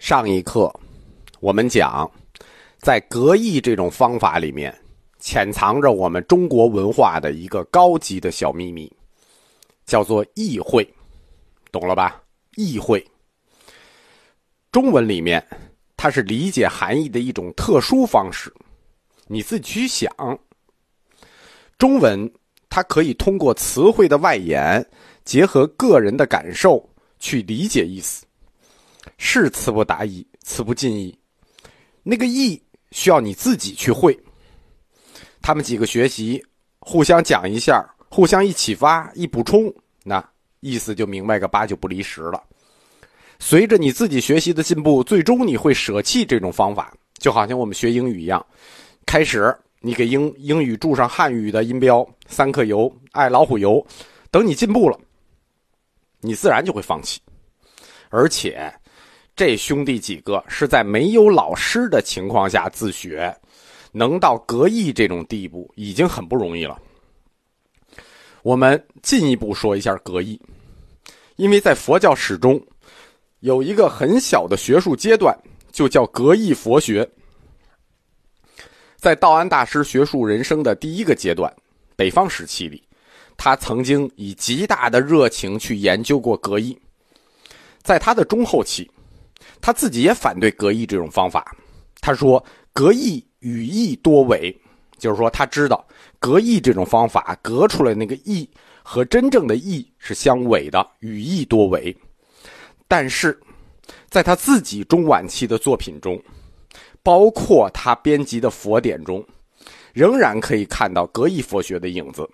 上一课，我们讲，在格义这种方法里面，潜藏着我们中国文化的一个高级的小秘密，叫做意会，懂了吧？意会，中文里面它是理解含义的一种特殊方式，你自己去想。中文它可以通过词汇的外延，结合个人的感受去理解意思。是词不达意，词不尽意。那个意需要你自己去会。他们几个学习，互相讲一下，互相一启发、一补充，那意思就明白个八九不离十了。随着你自己学习的进步，最终你会舍弃这种方法，就好像我们学英语一样。开始你给英英语注上汉语的音标，三克油、爱老虎油，等你进步了，你自然就会放弃，而且。这兄弟几个是在没有老师的情况下自学，能到格义这种地步已经很不容易了。我们进一步说一下格义，因为在佛教史中，有一个很小的学术阶段，就叫格义佛学。在道安大师学术人生的第一个阶段，北方时期里，他曾经以极大的热情去研究过格义。在他的中后期。他自己也反对格义这种方法，他说格义语义多伪，就是说他知道格义这种方法格出来那个义和真正的义是相违的，语义多伪。但是，在他自己中晚期的作品中，包括他编辑的佛典中，仍然可以看到格义佛学的影子。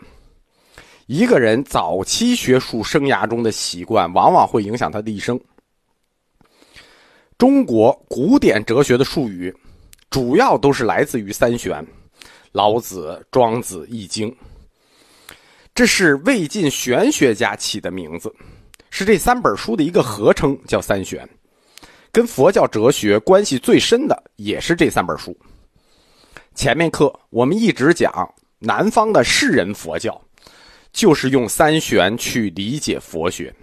一个人早期学术生涯中的习惯，往往会影响他的一生。中国古典哲学的术语，主要都是来自于三玄：老子、庄子、易经。这是魏晋玄学家起的名字，是这三本书的一个合称，叫三玄。跟佛教哲学关系最深的也是这三本书。前面课我们一直讲南方的士人佛教，就是用三玄去理解佛学，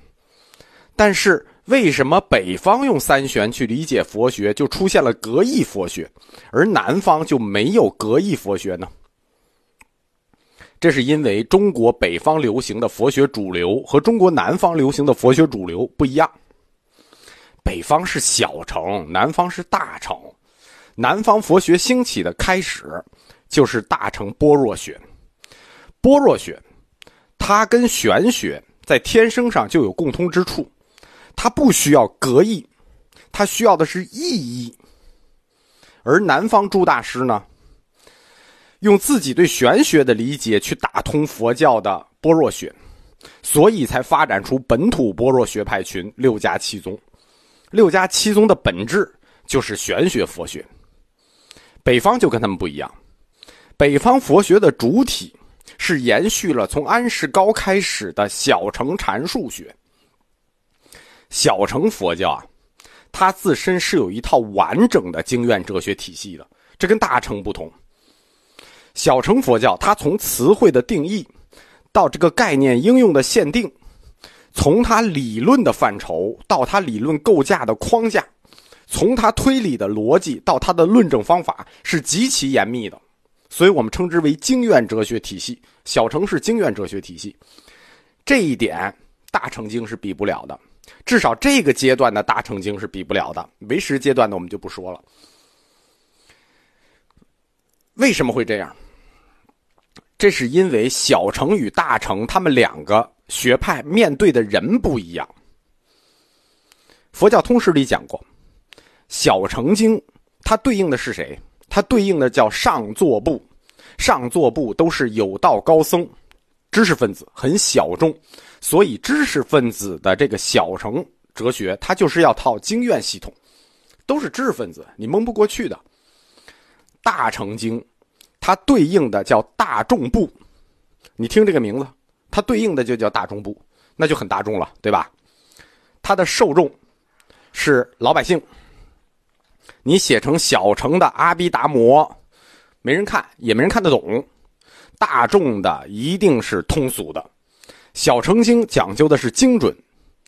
但是。为什么北方用三玄去理解佛学，就出现了格义佛学，而南方就没有格义佛学呢？这是因为中国北方流行的佛学主流和中国南方流行的佛学主流不一样。北方是小乘，南方是大乘。南方佛学兴起的开始，就是大乘般若学。般若学，它跟玄学在天生上就有共通之处。他不需要格义，他需要的是意义。而南方诸大师呢，用自己对玄学的理解去打通佛教的般若学，所以才发展出本土般若学派群六家七宗。六家七宗的本质就是玄学佛学。北方就跟他们不一样，北方佛学的主体是延续了从安世高开始的小乘禅术学。小乘佛教啊，它自身是有一套完整的经院哲学体系的，这跟大乘不同。小乘佛教它从词汇的定义，到这个概念应用的限定，从它理论的范畴到它理论构架的框架，从它推理的逻辑到它的论证方法，是极其严密的，所以我们称之为经院哲学体系。小乘是经院哲学体系，这一点大乘经是比不了的。至少这个阶段的大乘经是比不了的，唯识阶段的我们就不说了。为什么会这样？这是因为小乘与大乘他们两个学派面对的人不一样。佛教通史里讲过，小乘经它对应的是谁？它对应的叫上座部，上座部都是有道高僧，知识分子，很小众。所以，知识分子的这个小乘哲学，它就是要套经院系统，都是知识分子，你蒙不过去的。大乘经，它对应的叫大众部，你听这个名字，它对应的就叫大众部，那就很大众了，对吧？它的受众是老百姓。你写成小乘的阿毗达摩，没人看，也没人看得懂。大众的一定是通俗的。小乘经讲究的是精准，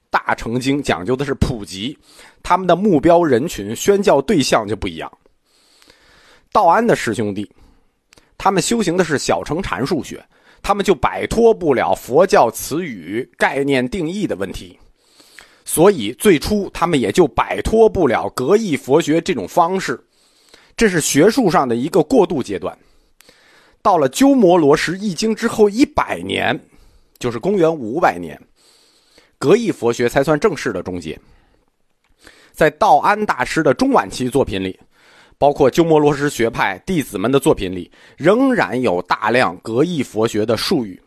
大乘经讲究的是普及，他们的目标人群、宣教对象就不一样。道安的师兄弟，他们修行的是小乘禅数学，他们就摆脱不了佛教词语概念定义的问题，所以最初他们也就摆脱不了格义佛学这种方式，这是学术上的一个过渡阶段。到了鸠摩罗什译经之后一百年，就是公元五百年，格义佛学才算正式的终结。在道安大师的中晚期作品里，包括鸠摩罗什学派弟子们的作品里，仍然有大量格义佛学的术语。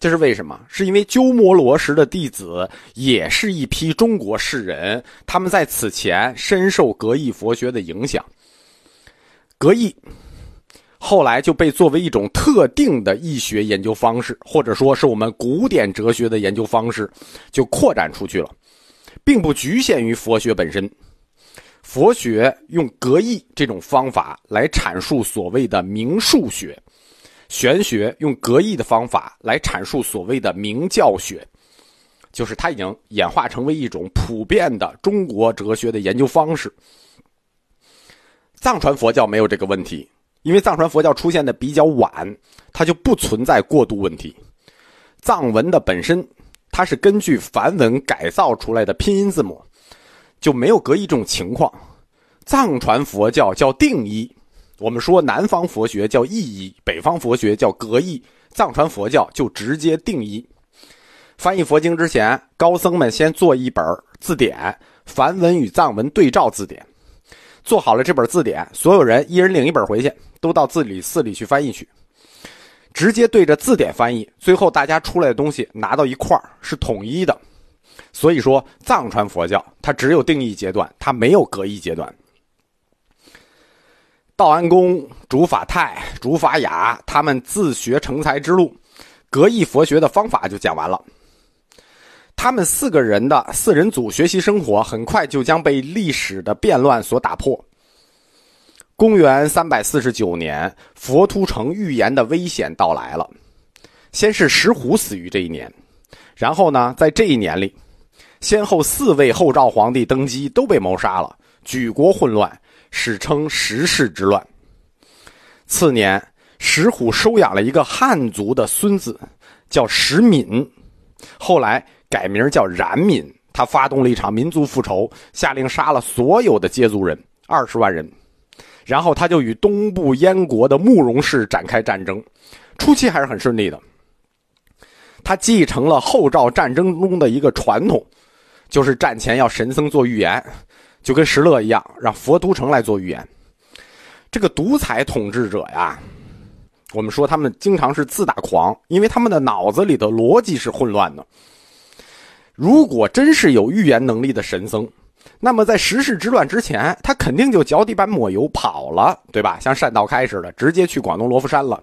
这是为什么？是因为鸠摩罗什的弟子也是一批中国士人，他们在此前深受格义佛学的影响。格义。后来就被作为一种特定的医学研究方式，或者说是我们古典哲学的研究方式，就扩展出去了，并不局限于佛学本身。佛学用格义这种方法来阐述所谓的明数学，玄学用格义的方法来阐述所谓的明教学，就是它已经演化成为一种普遍的中国哲学的研究方式。藏传佛教没有这个问题。因为藏传佛教出现的比较晚，它就不存在过渡问题。藏文的本身，它是根据梵文改造出来的拼音字母，就没有隔一种情况。藏传佛教叫定一，我们说南方佛学叫意一，北方佛学叫格义，藏传佛教就直接定一。翻译佛经之前，高僧们先做一本字典，梵文与藏文对照字典。做好了这本字典，所有人一人领一本回去。都到自理寺里去翻译去，直接对着字典翻译，最后大家出来的东西拿到一块儿是统一的。所以说，藏传佛教它只有定义阶段，它没有格义阶段。道安公、竺法泰、竺法雅他们自学成才之路，格义佛学的方法就讲完了。他们四个人的四人组学习生活，很快就将被历史的变乱所打破。公元三百四十九年，佛图澄预言的危险到来了。先是石虎死于这一年，然后呢，在这一年里，先后四位后赵皇帝登基都被谋杀了，举国混乱，史称石氏之乱。次年，石虎收养了一个汉族的孙子，叫石敏，后来改名叫冉闵。他发动了一场民族复仇，下令杀了所有的羯族人，二十万人。然后他就与东部燕国的慕容氏展开战争，初期还是很顺利的。他继承了后赵战争中的一个传统，就是战前要神僧做预言，就跟石勒一样，让佛都城来做预言。这个独裁统治者呀，我们说他们经常是自大狂，因为他们的脑子里的逻辑是混乱的。如果真是有预言能力的神僧。那么在十世之乱之前，他肯定就脚底板抹油跑了，对吧？像单道开似的，直接去广东罗浮山了。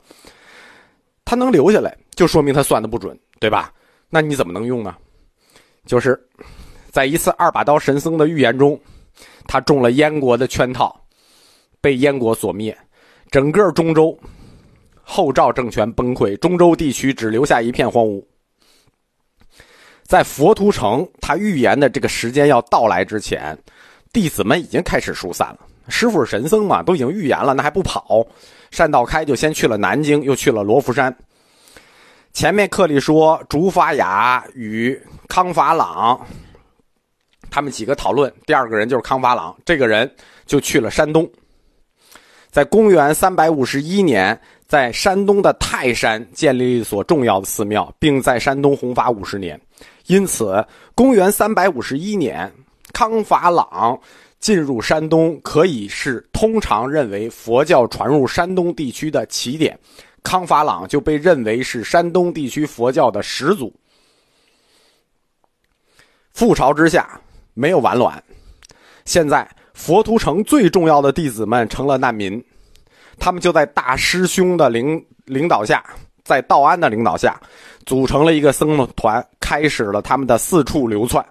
他能留下来，就说明他算的不准，对吧？那你怎么能用呢？就是在一次二把刀神僧的预言中，他中了燕国的圈套，被燕国所灭，整个中州后赵政权崩溃，中州地区只留下一片荒芜。在佛图城他预言的这个时间要到来之前，弟子们已经开始疏散了。师傅是神僧嘛，都已经预言了，那还不跑？单道开就先去了南京，又去了罗浮山。前面课里说，竺法雅与康法朗他们几个讨论，第二个人就是康法朗，这个人就去了山东。在公元三百五十一年，在山东的泰山建立一所重要的寺庙，并在山东弘法五十年。因此，公元三百五十一年，康法朗进入山东，可以是通常认为佛教传入山东地区的起点。康法朗就被认为是山东地区佛教的始祖。覆巢之下没有完卵，现在佛图澄最重要的弟子们成了难民，他们就在大师兄的领领导下。在道安的领导下，组成了一个僧团，开始了他们的四处流窜。